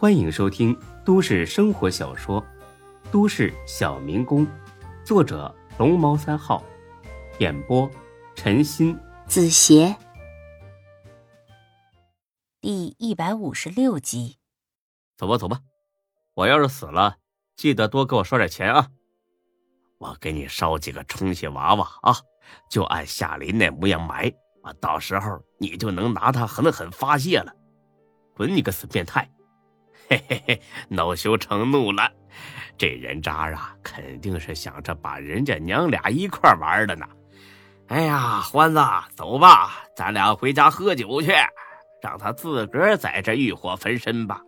欢迎收听都市生活小说《都市小民工》，作者龙猫三号，演播陈鑫、子邪，第一百五十六集。走吧，走吧，我要是死了，记得多给我烧点钱啊！我给你烧几个充气娃娃啊，就按夏林那模样埋，啊，到时候你就能拿它狠狠发泄了。滚你个死变态！嘿嘿嘿，恼羞成怒了，这人渣啊，肯定是想着把人家娘俩一块玩的呢。哎呀，欢子，走吧，咱俩回家喝酒去，让他自个儿在这欲火焚身吧。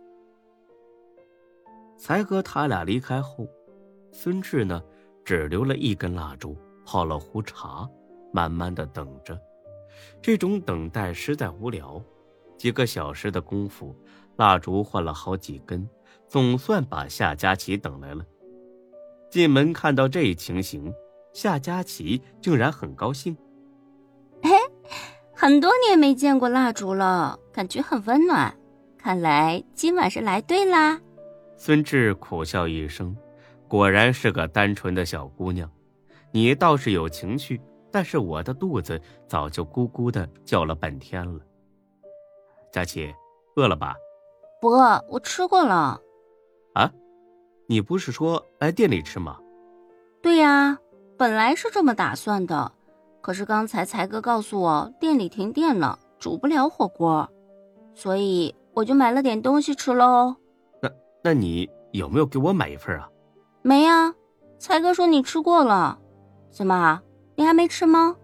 才哥他俩离开后，孙志呢，只留了一根蜡烛，泡了壶茶，慢慢的等着。这种等待实在无聊，几个小时的功夫。蜡烛换了好几根，总算把夏佳琪等来了。进门看到这情形，夏佳琪竟然很高兴。嘿，很多年没见过蜡烛了，感觉很温暖。看来今晚是来对啦。孙志苦笑一声，果然是个单纯的小姑娘。你倒是有情趣，但是我的肚子早就咕咕的叫了半天了。佳琪，饿了吧？不饿，我吃过了。啊，你不是说来店里吃吗？对呀，本来是这么打算的，可是刚才才哥告诉我店里停电了，煮不了火锅，所以我就买了点东西吃喽。那那你有没有给我买一份啊？没呀，才哥说你吃过了。怎么，你还没吃吗？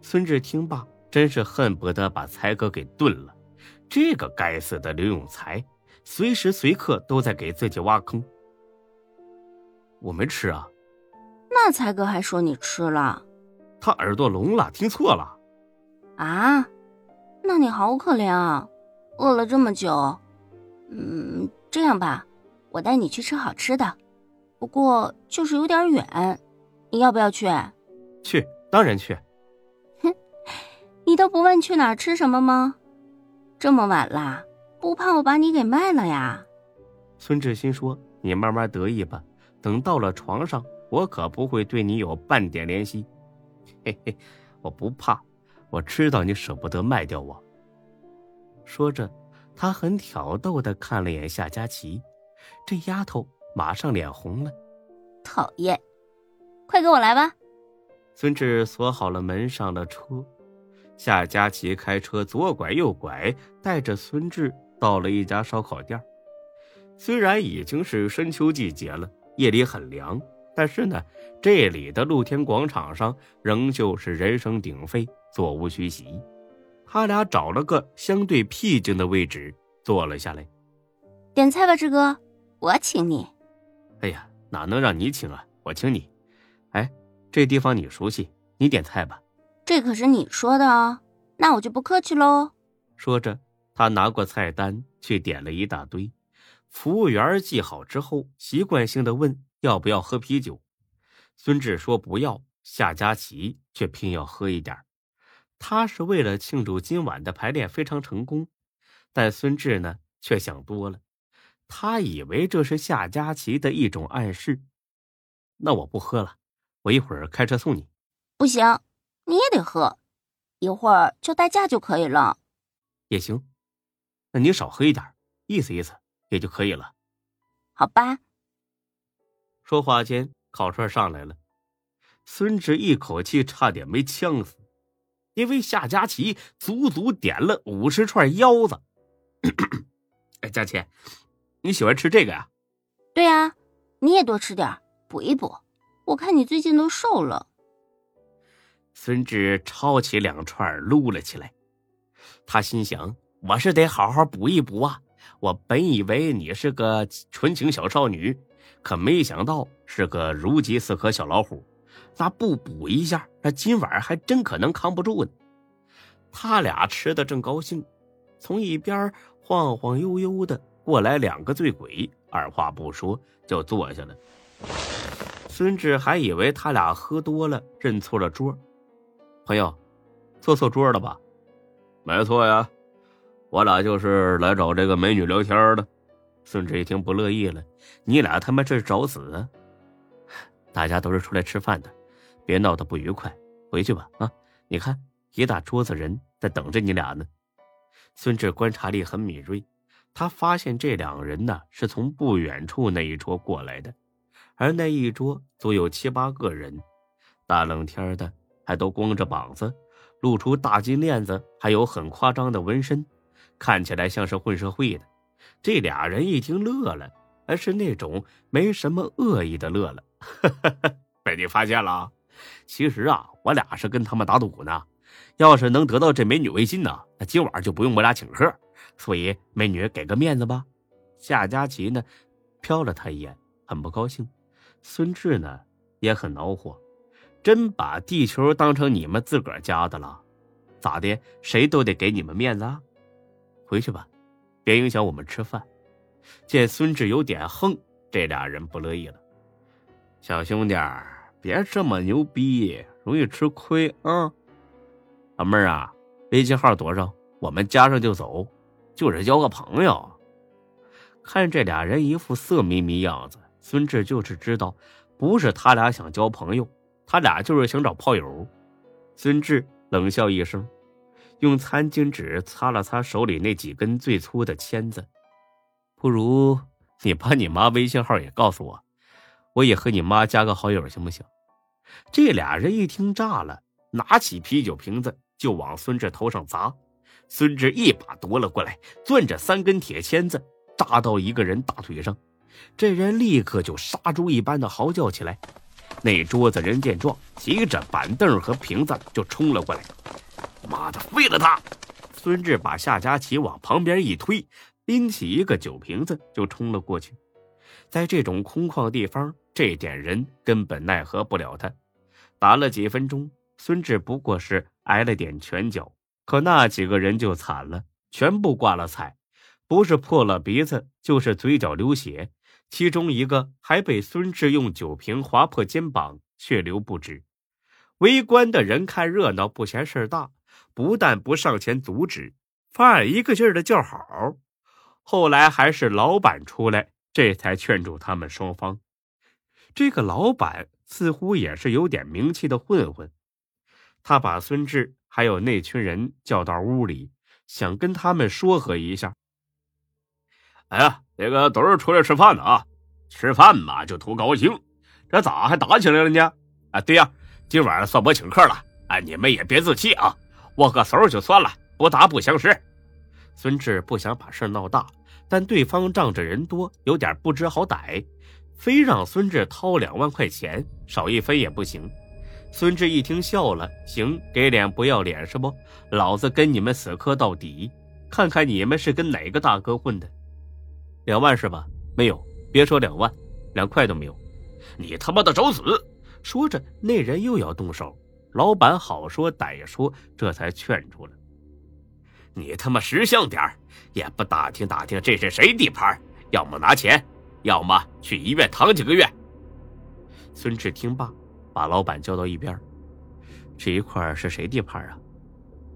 孙志听罢，真是恨不得把才哥给炖了。这个该死的刘永才，随时随刻都在给自己挖坑。我没吃啊，那才哥还说你吃了，他耳朵聋了，听错了。啊，那你好可怜啊，饿了这么久。嗯，这样吧，我带你去吃好吃的，不过就是有点远，你要不要去？去，当然去。哼，你都不问去哪儿吃什么吗？这么晚了，不怕我把你给卖了呀？孙志新说：“你慢慢得意吧，等到了床上，我可不会对你有半点怜惜。”嘿嘿，我不怕，我知道你舍不得卖掉我。说着，他很挑逗的看了眼夏佳琪，这丫头马上脸红了。讨厌，快跟我来吧。孙志锁好了门，上了车。夏佳琪开车左拐右拐，带着孙志到了一家烧烤店。虽然已经是深秋季节了，夜里很凉，但是呢，这里的露天广场上仍旧是人声鼎沸，座无虚席。他俩找了个相对僻静的位置坐了下来。点菜吧，志哥，我请你。哎呀，哪能让你请啊？我请你。哎，这地方你熟悉，你点菜吧。这可是你说的啊，那我就不客气喽。说着，他拿过菜单去点了一大堆。服务员记好之后，习惯性的问要不要喝啤酒。孙志说不要，夏佳琪却偏要喝一点。他是为了庆祝今晚的排练非常成功，但孙志呢却想多了，他以为这是夏佳琪的一种暗示。那我不喝了，我一会儿开车送你。不行。你也得喝，一会儿就代驾就可以了。也行，那你少喝一点，意思意思也就可以了。好吧。说话间，烤串上来了，孙志一口气差点没呛死，因为夏佳琪足足点了五十串腰子。哎，佳琪，你喜欢吃这个呀？对呀，你也多吃点，补一补。我看你最近都瘦了。孙志抄起两串撸了起来，他心想：“我是得好好补一补啊！我本以为你是个纯情小少女，可没想到是个如饥似渴小老虎。那不补一下，那今晚还真可能扛不住呢。”他俩吃的正高兴，从一边晃晃悠悠的过来两个醉鬼，二话不说就坐下了。孙志还以为他俩喝多了，认错了桌。朋友，坐错桌了吧？没错呀，我俩就是来找这个美女聊天的。孙志一听不乐意了：“你俩他妈这是找死啊！大家都是出来吃饭的，别闹得不愉快，回去吧。啊，你看一大桌子人在等着你俩呢。”孙志观察力很敏锐，他发现这两人呢是从不远处那一桌过来的，而那一桌足有七八个人，大冷天的还都光着膀子。露出大金链子，还有很夸张的纹身，看起来像是混社会的。这俩人一听乐了，而是那种没什么恶意的乐了。被你发现了？其实啊，我俩是跟他们打赌呢。要是能得到这美女微信呢，那今晚就不用我俩请客。所以，美女给个面子吧。夏佳琪呢，瞟了他一眼，很不高兴。孙志呢，也很恼火。真把地球当成你们自个儿家的了，咋的？谁都得给你们面子啊！回去吧，别影响我们吃饭。见孙志有点横，这俩人不乐意了。小兄弟，别这么牛逼，容易吃亏啊！老妹儿啊，微信号多少？我们加上就走，就是交个朋友。看这俩人一副色眯眯样子，孙志就是知道，不是他俩想交朋友。他俩就是想找炮友，孙志冷笑一声，用餐巾纸擦了擦手里那几根最粗的签子。不如你把你妈微信号也告诉我，我也和你妈加个好友，行不行？这俩人一听炸了，拿起啤酒瓶子就往孙志头上砸。孙志一把夺了过来，攥着三根铁签子扎到一个人大腿上，这人立刻就杀猪一般的嚎叫起来。那桌子人见状，提着板凳和瓶子就冲了过来。妈的，废了他！孙志把夏佳琪往旁边一推，拎起一个酒瓶子就冲了过去。在这种空旷地方，这点人根本奈何不了他。打了几分钟，孙志不过是挨了点拳脚，可那几个人就惨了，全部挂了彩，不是破了鼻子，就是嘴角流血。其中一个还被孙志用酒瓶划破肩膀，血流不止。围观的人看热闹不嫌事大，不但不上前阻止，反而一个劲儿的叫好。后来还是老板出来，这才劝住他们双方。这个老板似乎也是有点名气的混混，他把孙志还有那群人叫到屋里，想跟他们说和一下。哎呀，那个都是出来吃饭的啊，吃饭嘛就图高兴，这咋还打起来了呢？啊，对呀，今晚算我请客了，哎，你们也别自气啊，握个手就算了，不打不相识。孙志不想把事闹大，但对方仗着人多，有点不知好歹，非让孙志掏两万块钱，少一分也不行。孙志一听笑了，行，给脸不要脸是不？老子跟你们死磕到底，看看你们是跟哪个大哥混的。两万是吧？没有，别说两万，两块都没有。你他妈的找死！说着，那人又要动手。老板好说歹说，这才劝住了。你他妈识相点也不打听打听这是谁地盘，要么拿钱，要么去医院躺几个月。孙志听罢，把老板叫到一边。这一块是谁地盘啊？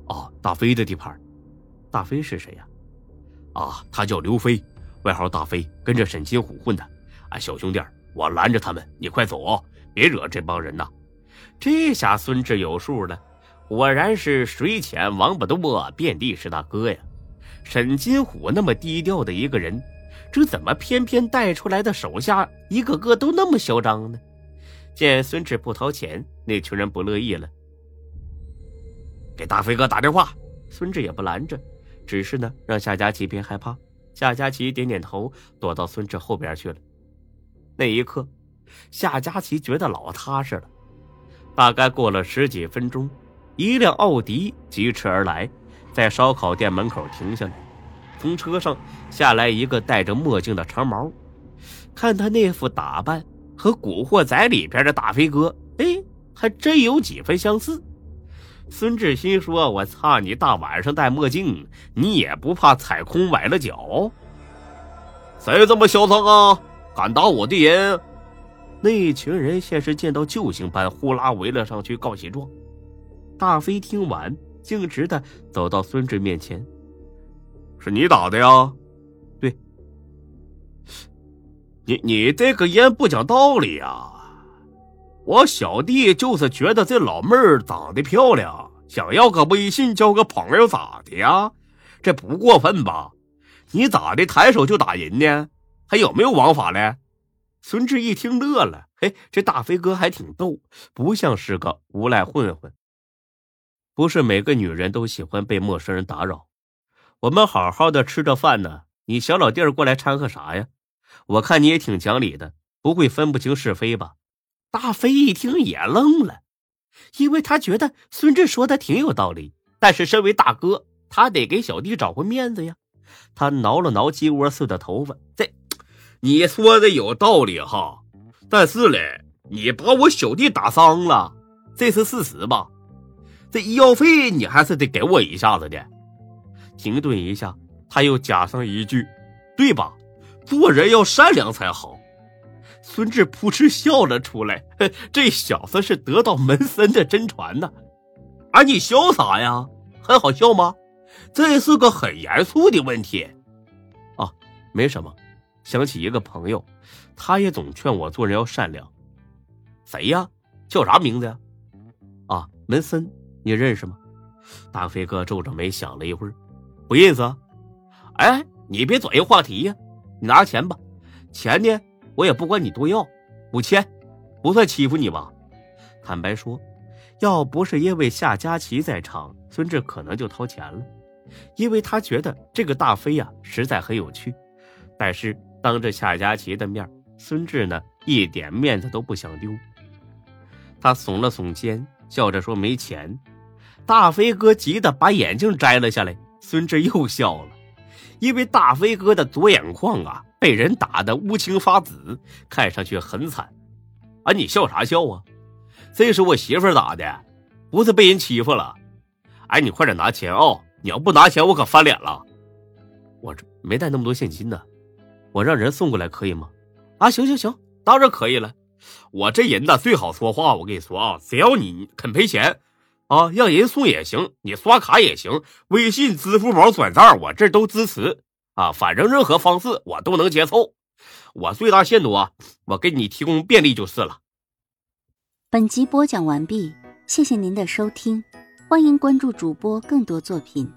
哦，大飞的地盘。大飞是谁呀？啊，他叫刘飞。外号大飞，跟着沈金虎混的。啊，小兄弟，我拦着他们，你快走，别惹这帮人呐！这下孙志有数了，果然是水浅王八多，遍地是大哥呀！沈金虎那么低调的一个人，这怎么偏偏带出来的手下一个个都那么嚣张呢？见孙志不掏钱，那群人不乐意了，给大飞哥打电话。孙志也不拦着，只是呢，让夏佳琪别害怕。夏佳琪点点头，躲到孙志后边去了。那一刻，夏佳琪觉得老踏实了。大概过了十几分钟，一辆奥迪疾驰而来，在烧烤店门口停下来。从车上下来一个戴着墨镜的长毛，看他那副打扮和《古惑仔》里边的大飞哥，哎，还真有几分相似。孙志新说：“我操你！大晚上戴墨镜，你也不怕踩空崴了脚？谁这么嚣张啊？敢打我的人！”那一群人先是见到救星般呼啦围了上去告喜状。大飞听完，径直的走到孙志面前：“是你打的呀？”“对。”你你这个烟不讲道理呀！我小弟就是觉得这老妹儿长得漂亮，想要个微信交个朋友咋的呀？这不过分吧？你咋的抬手就打人呢？还有没有王法嘞？孙志一听乐了，嘿，这大飞哥还挺逗，不像是个无赖混混。不是每个女人都喜欢被陌生人打扰。我们好好的吃着饭呢，你小老弟儿过来掺和啥呀？我看你也挺讲理的，不会分不清是非吧？大飞一听也愣了，因为他觉得孙志说的挺有道理，但是身为大哥，他得给小弟找回面子呀。他挠了挠鸡窝似的头发，这你说的有道理哈，但是嘞，你把我小弟打伤了，这是事实吧？这医药费你还是得给我一下子的。停顿一下，他又加上一句：“对吧？做人要善良才好。”孙志扑哧笑了出来，这小子是得到门森的真传呢！啊，你笑啥呀？很好笑吗？这是个很严肃的问题。啊，没什么。想起一个朋友，他也总劝我做人要善良。谁呀？叫啥名字呀？啊，门森，你认识吗？大飞哥皱着眉想了一会儿，不认识。哎，你别转移话题呀！你拿钱吧，钱呢？我也不管你多要，五千，不算欺负你吧？坦白说，要不是因为夏佳琪在场，孙志可能就掏钱了，因为他觉得这个大飞呀实在很有趣。但是当着夏佳琪的面，孙志呢一点面子都不想丢。他耸了耸肩，笑着说没钱。大飞哥急得把眼镜摘了下来。孙志又笑了，因为大飞哥的左眼眶啊。被人打得乌青发紫，看上去很惨。啊，你笑啥笑啊？这是我媳妇打的，不是被人欺负了。哎，你快点拿钱啊！你要不拿钱，我可翻脸了。我这没带那么多现金呢，我让人送过来可以吗？啊，行行行，当然可以了。我这人呢最好说话，我跟你说啊，只要你肯赔钱，啊，让人送也行，你刷卡也行，微信、支付宝转账，我这都支持。啊，反正任何方式我都能接受，我最大限度啊，我给你提供便利就是了。本集播讲完毕，谢谢您的收听，欢迎关注主播更多作品。